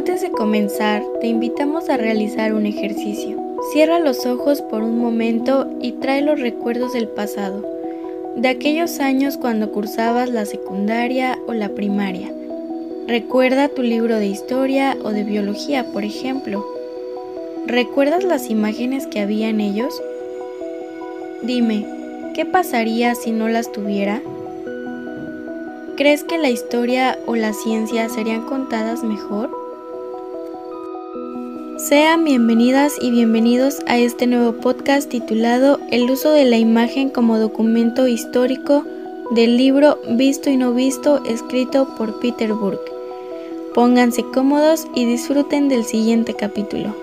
Antes de comenzar, te invitamos a realizar un ejercicio. Cierra los ojos por un momento y trae los recuerdos del pasado, de aquellos años cuando cursabas la secundaria o la primaria. Recuerda tu libro de historia o de biología, por ejemplo. ¿Recuerdas las imágenes que había en ellos? Dime, ¿qué pasaría si no las tuviera? ¿Crees que la historia o la ciencia serían contadas mejor? Sean bienvenidas y bienvenidos a este nuevo podcast titulado El uso de la imagen como documento histórico del libro Visto y no visto escrito por Peter Burke. Pónganse cómodos y disfruten del siguiente capítulo.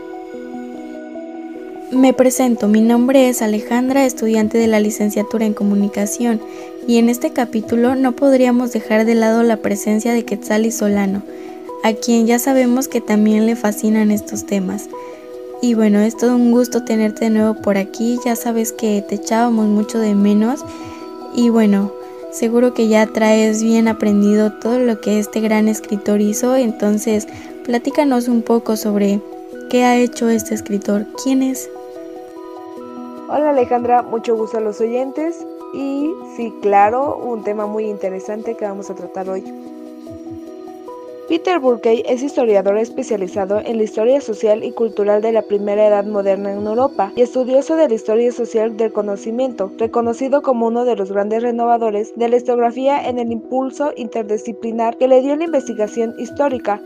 Me presento, mi nombre es Alejandra, estudiante de la licenciatura en comunicación, y en este capítulo no podríamos dejar de lado la presencia de Quetzal y Solano, a quien ya sabemos que también le fascinan estos temas. Y bueno, es todo un gusto tenerte de nuevo por aquí, ya sabes que te echábamos mucho de menos y bueno, seguro que ya traes bien aprendido todo lo que este gran escritor hizo, entonces platícanos un poco sobre qué ha hecho este escritor, quién es. Hola Alejandra, mucho gusto a los oyentes y sí, claro, un tema muy interesante que vamos a tratar hoy. Peter Burkey es historiador especializado en la historia social y cultural de la primera edad moderna en Europa y estudioso de la historia social del conocimiento, reconocido como uno de los grandes renovadores de la historiografía en el impulso interdisciplinar que le dio la investigación histórica,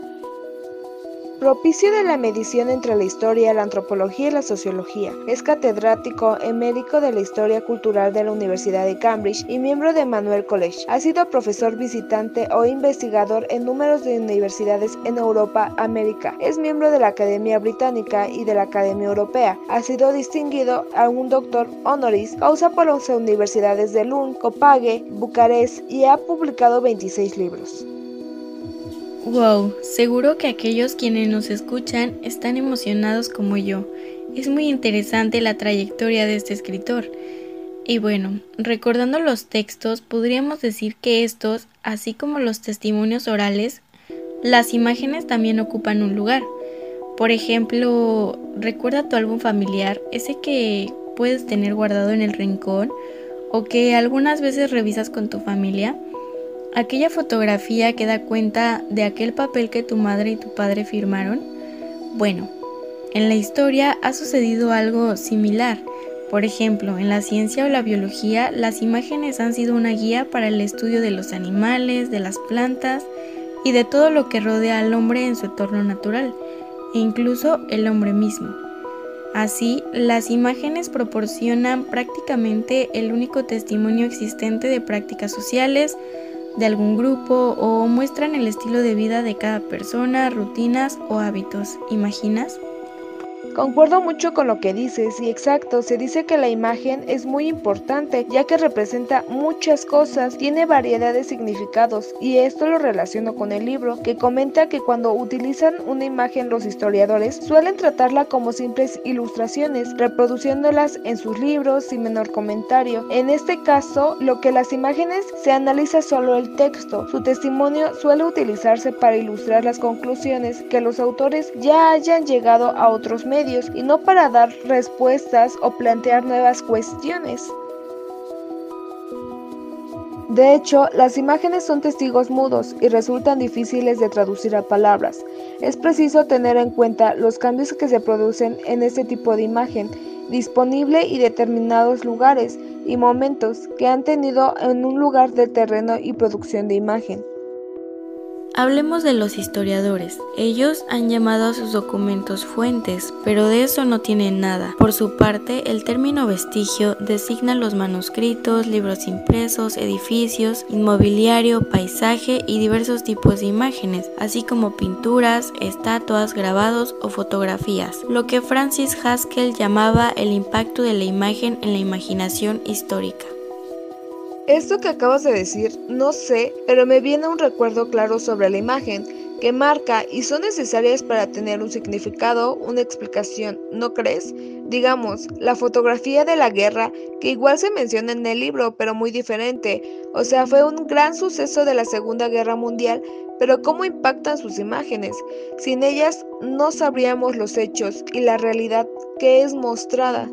Propicio de la medición entre la historia, la antropología y la sociología. Es catedrático emérico de la Historia Cultural de la Universidad de Cambridge y miembro de Manuel College. Ha sido profesor visitante o investigador en números de universidades en Europa, América. Es miembro de la Academia Británica y de la Academia Europea. Ha sido distinguido a un doctor honoris causa por las universidades de Lund, Copague, Bucarest y ha publicado 26 libros. Wow, seguro que aquellos quienes nos escuchan están emocionados como yo. Es muy interesante la trayectoria de este escritor. Y bueno, recordando los textos, podríamos decir que estos, así como los testimonios orales, las imágenes también ocupan un lugar. Por ejemplo, recuerda tu álbum familiar, ese que puedes tener guardado en el rincón o que algunas veces revisas con tu familia. Aquella fotografía que da cuenta de aquel papel que tu madre y tu padre firmaron. Bueno, en la historia ha sucedido algo similar. Por ejemplo, en la ciencia o la biología, las imágenes han sido una guía para el estudio de los animales, de las plantas y de todo lo que rodea al hombre en su entorno natural, e incluso el hombre mismo. Así, las imágenes proporcionan prácticamente el único testimonio existente de prácticas sociales, de algún grupo o muestran el estilo de vida de cada persona, rutinas o hábitos. ¿Imaginas? Concuerdo mucho con lo que dices y exacto, se dice que la imagen es muy importante ya que representa muchas cosas, tiene variedad de significados y esto lo relaciono con el libro que comenta que cuando utilizan una imagen los historiadores suelen tratarla como simples ilustraciones, reproduciéndolas en sus libros sin menor comentario. En este caso, lo que las imágenes se analiza solo el texto, su testimonio suele utilizarse para ilustrar las conclusiones que los autores ya hayan llegado a otros medios y no para dar respuestas o plantear nuevas cuestiones. De hecho, las imágenes son testigos mudos y resultan difíciles de traducir a palabras. Es preciso tener en cuenta los cambios que se producen en este tipo de imagen disponible y determinados lugares y momentos que han tenido en un lugar de terreno y producción de imagen. Hablemos de los historiadores. Ellos han llamado a sus documentos fuentes, pero de eso no tienen nada. Por su parte, el término vestigio designa los manuscritos, libros impresos, edificios, inmobiliario, paisaje y diversos tipos de imágenes, así como pinturas, estatuas, grabados o fotografías, lo que Francis Haskell llamaba el impacto de la imagen en la imaginación histórica. Esto que acabas de decir, no sé, pero me viene un recuerdo claro sobre la imagen, que marca y son necesarias para tener un significado, una explicación, ¿no crees? Digamos, la fotografía de la guerra, que igual se menciona en el libro, pero muy diferente. O sea, fue un gran suceso de la Segunda Guerra Mundial, pero ¿cómo impactan sus imágenes? Sin ellas no sabríamos los hechos y la realidad que es mostrada.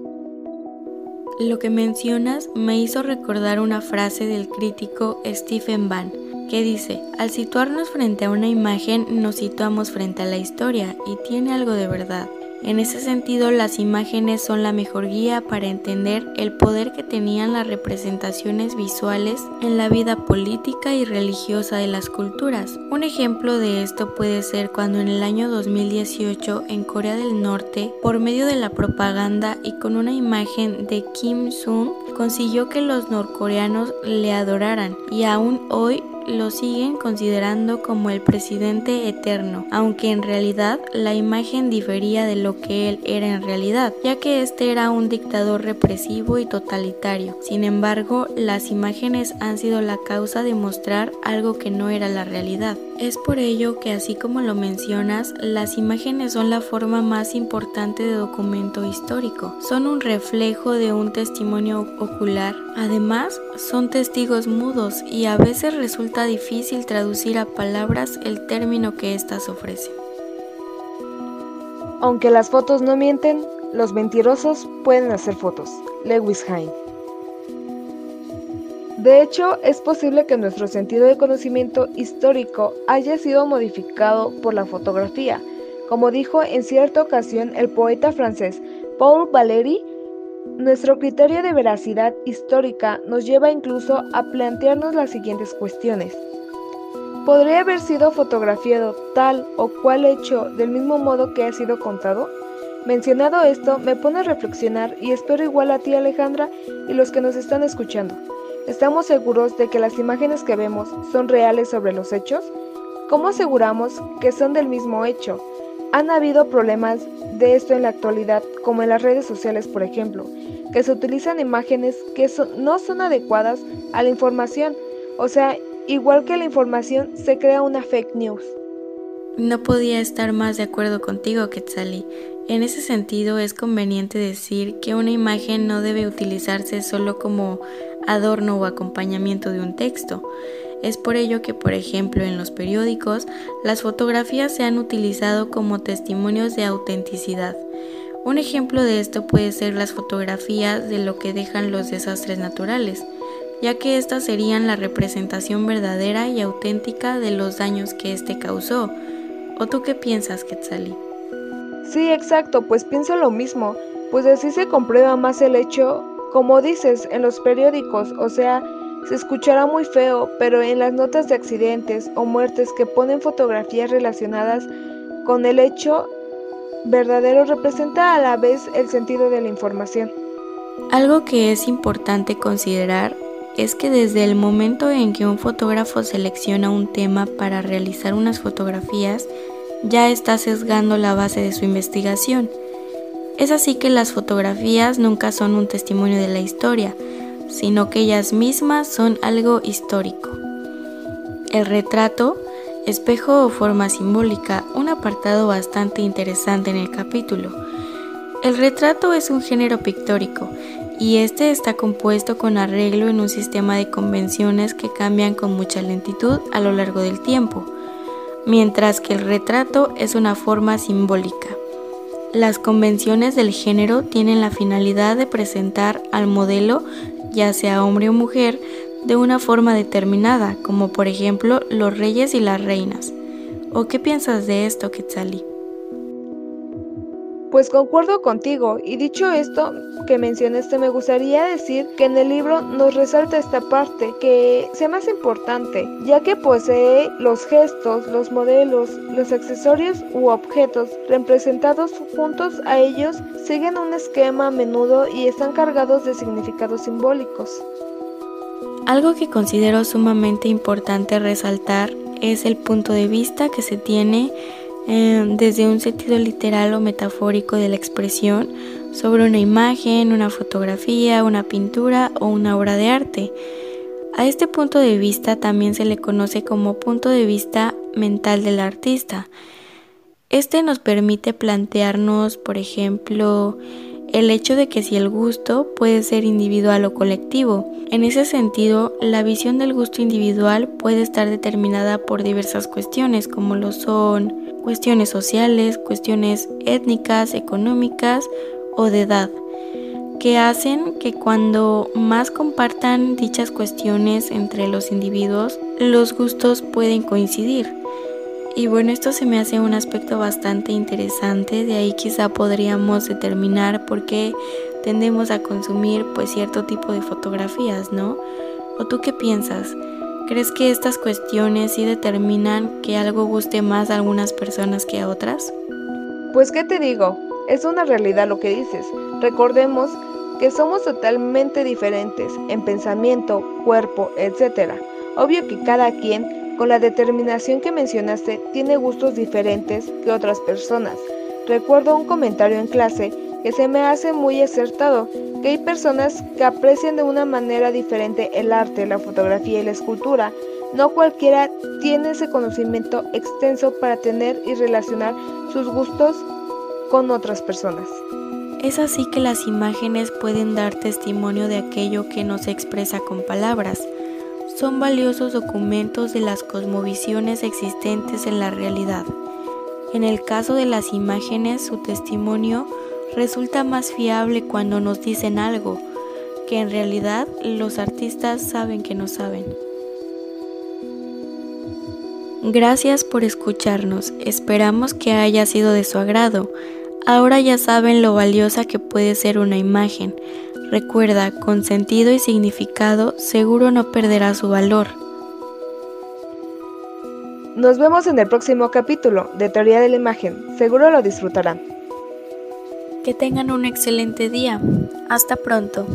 Lo que mencionas me hizo recordar una frase del crítico Stephen Van, que dice, al situarnos frente a una imagen nos situamos frente a la historia y tiene algo de verdad. En ese sentido, las imágenes son la mejor guía para entender el poder que tenían las representaciones visuales en la vida política y religiosa de las culturas. Un ejemplo de esto puede ser cuando en el año 2018 en Corea del Norte, por medio de la propaganda y con una imagen de Kim Jong, consiguió que los norcoreanos le adoraran y aún hoy lo siguen considerando como el presidente eterno, aunque en realidad la imagen difería de lo que él era en realidad, ya que este era un dictador represivo y totalitario. Sin embargo, las imágenes han sido la causa de mostrar algo que no era la realidad. Es por ello que así como lo mencionas, las imágenes son la forma más importante de documento histórico. Son un reflejo de un testimonio ocular. Además, son testigos mudos y a veces resulta difícil traducir a palabras el término que éstas ofrecen. Aunque las fotos no mienten, los mentirosos pueden hacer fotos. Lewis Hine. De hecho, es posible que nuestro sentido de conocimiento histórico haya sido modificado por la fotografía, como dijo en cierta ocasión el poeta francés Paul Valéry, nuestro criterio de veracidad histórica nos lleva incluso a plantearnos las siguientes cuestiones. ¿Podría haber sido fotografiado tal o cual hecho del mismo modo que ha sido contado? Mencionado esto, me pone a reflexionar y espero igual a ti Alejandra y los que nos están escuchando. ¿Estamos seguros de que las imágenes que vemos son reales sobre los hechos? ¿Cómo aseguramos que son del mismo hecho? Han habido problemas de esto en la actualidad, como en las redes sociales, por ejemplo, que se utilizan imágenes que no son adecuadas a la información. O sea, igual que la información, se crea una fake news. No podía estar más de acuerdo contigo, Quetzali. En ese sentido, es conveniente decir que una imagen no debe utilizarse solo como adorno o acompañamiento de un texto. Es por ello que, por ejemplo, en los periódicos, las fotografías se han utilizado como testimonios de autenticidad. Un ejemplo de esto puede ser las fotografías de lo que dejan los desastres naturales, ya que estas serían la representación verdadera y auténtica de los daños que éste causó. ¿O tú qué piensas, Quetzali? Sí, exacto, pues pienso lo mismo, pues así se comprueba más el hecho como dices, en los periódicos, o sea, se escuchará muy feo, pero en las notas de accidentes o muertes que ponen fotografías relacionadas con el hecho verdadero representa a la vez el sentido de la información. Algo que es importante considerar es que desde el momento en que un fotógrafo selecciona un tema para realizar unas fotografías, ya está sesgando la base de su investigación. Es así que las fotografías nunca son un testimonio de la historia, sino que ellas mismas son algo histórico. El retrato, espejo o forma simbólica, un apartado bastante interesante en el capítulo. El retrato es un género pictórico y este está compuesto con arreglo en un sistema de convenciones que cambian con mucha lentitud a lo largo del tiempo, mientras que el retrato es una forma simbólica. Las convenciones del género tienen la finalidad de presentar al modelo, ya sea hombre o mujer, de una forma determinada, como por ejemplo los reyes y las reinas. ¿O qué piensas de esto, Quetzali? Pues concuerdo contigo, y dicho esto que mencionaste, me gustaría decir que en el libro nos resalta esta parte que sea más importante, ya que posee los gestos, los modelos, los accesorios u objetos representados juntos a ellos siguen un esquema a menudo y están cargados de significados simbólicos. Algo que considero sumamente importante resaltar es el punto de vista que se tiene Em, desde un sentido literal o metafórico de la expresión sobre una imagen, una fotografía, una pintura o una obra de arte. A este punto de vista también se le conoce como punto de vista mental del artista. Este nos permite plantearnos, por ejemplo, el hecho de que si el gusto puede ser individual o colectivo. En ese sentido, la visión del gusto individual puede estar determinada por diversas cuestiones, como lo son cuestiones sociales, cuestiones étnicas, económicas o de edad, que hacen que cuando más compartan dichas cuestiones entre los individuos, los gustos pueden coincidir. Y bueno, esto se me hace un aspecto bastante interesante, de ahí quizá podríamos determinar por qué tendemos a consumir pues cierto tipo de fotografías, ¿no? ¿O tú qué piensas? ¿Crees que estas cuestiones sí determinan que algo guste más a algunas personas que a otras? Pues qué te digo, es una realidad lo que dices. Recordemos que somos totalmente diferentes en pensamiento, cuerpo, etc. Obvio que cada quien con la determinación que mencionaste, tiene gustos diferentes que otras personas. Recuerdo un comentario en clase se me hace muy acertado, que hay personas que aprecian de una manera diferente el arte, la fotografía y la escultura. No cualquiera tiene ese conocimiento extenso para tener y relacionar sus gustos con otras personas. Es así que las imágenes pueden dar testimonio de aquello que no se expresa con palabras son valiosos documentos de las cosmovisiones existentes en la realidad. En el caso de las imágenes, su testimonio resulta más fiable cuando nos dicen algo que en realidad los artistas saben que no saben. Gracias por escucharnos, esperamos que haya sido de su agrado. Ahora ya saben lo valiosa que puede ser una imagen. Recuerda, con sentido y significado seguro no perderá su valor. Nos vemos en el próximo capítulo de Teoría de la Imagen. Seguro lo disfrutarán. Que tengan un excelente día. Hasta pronto.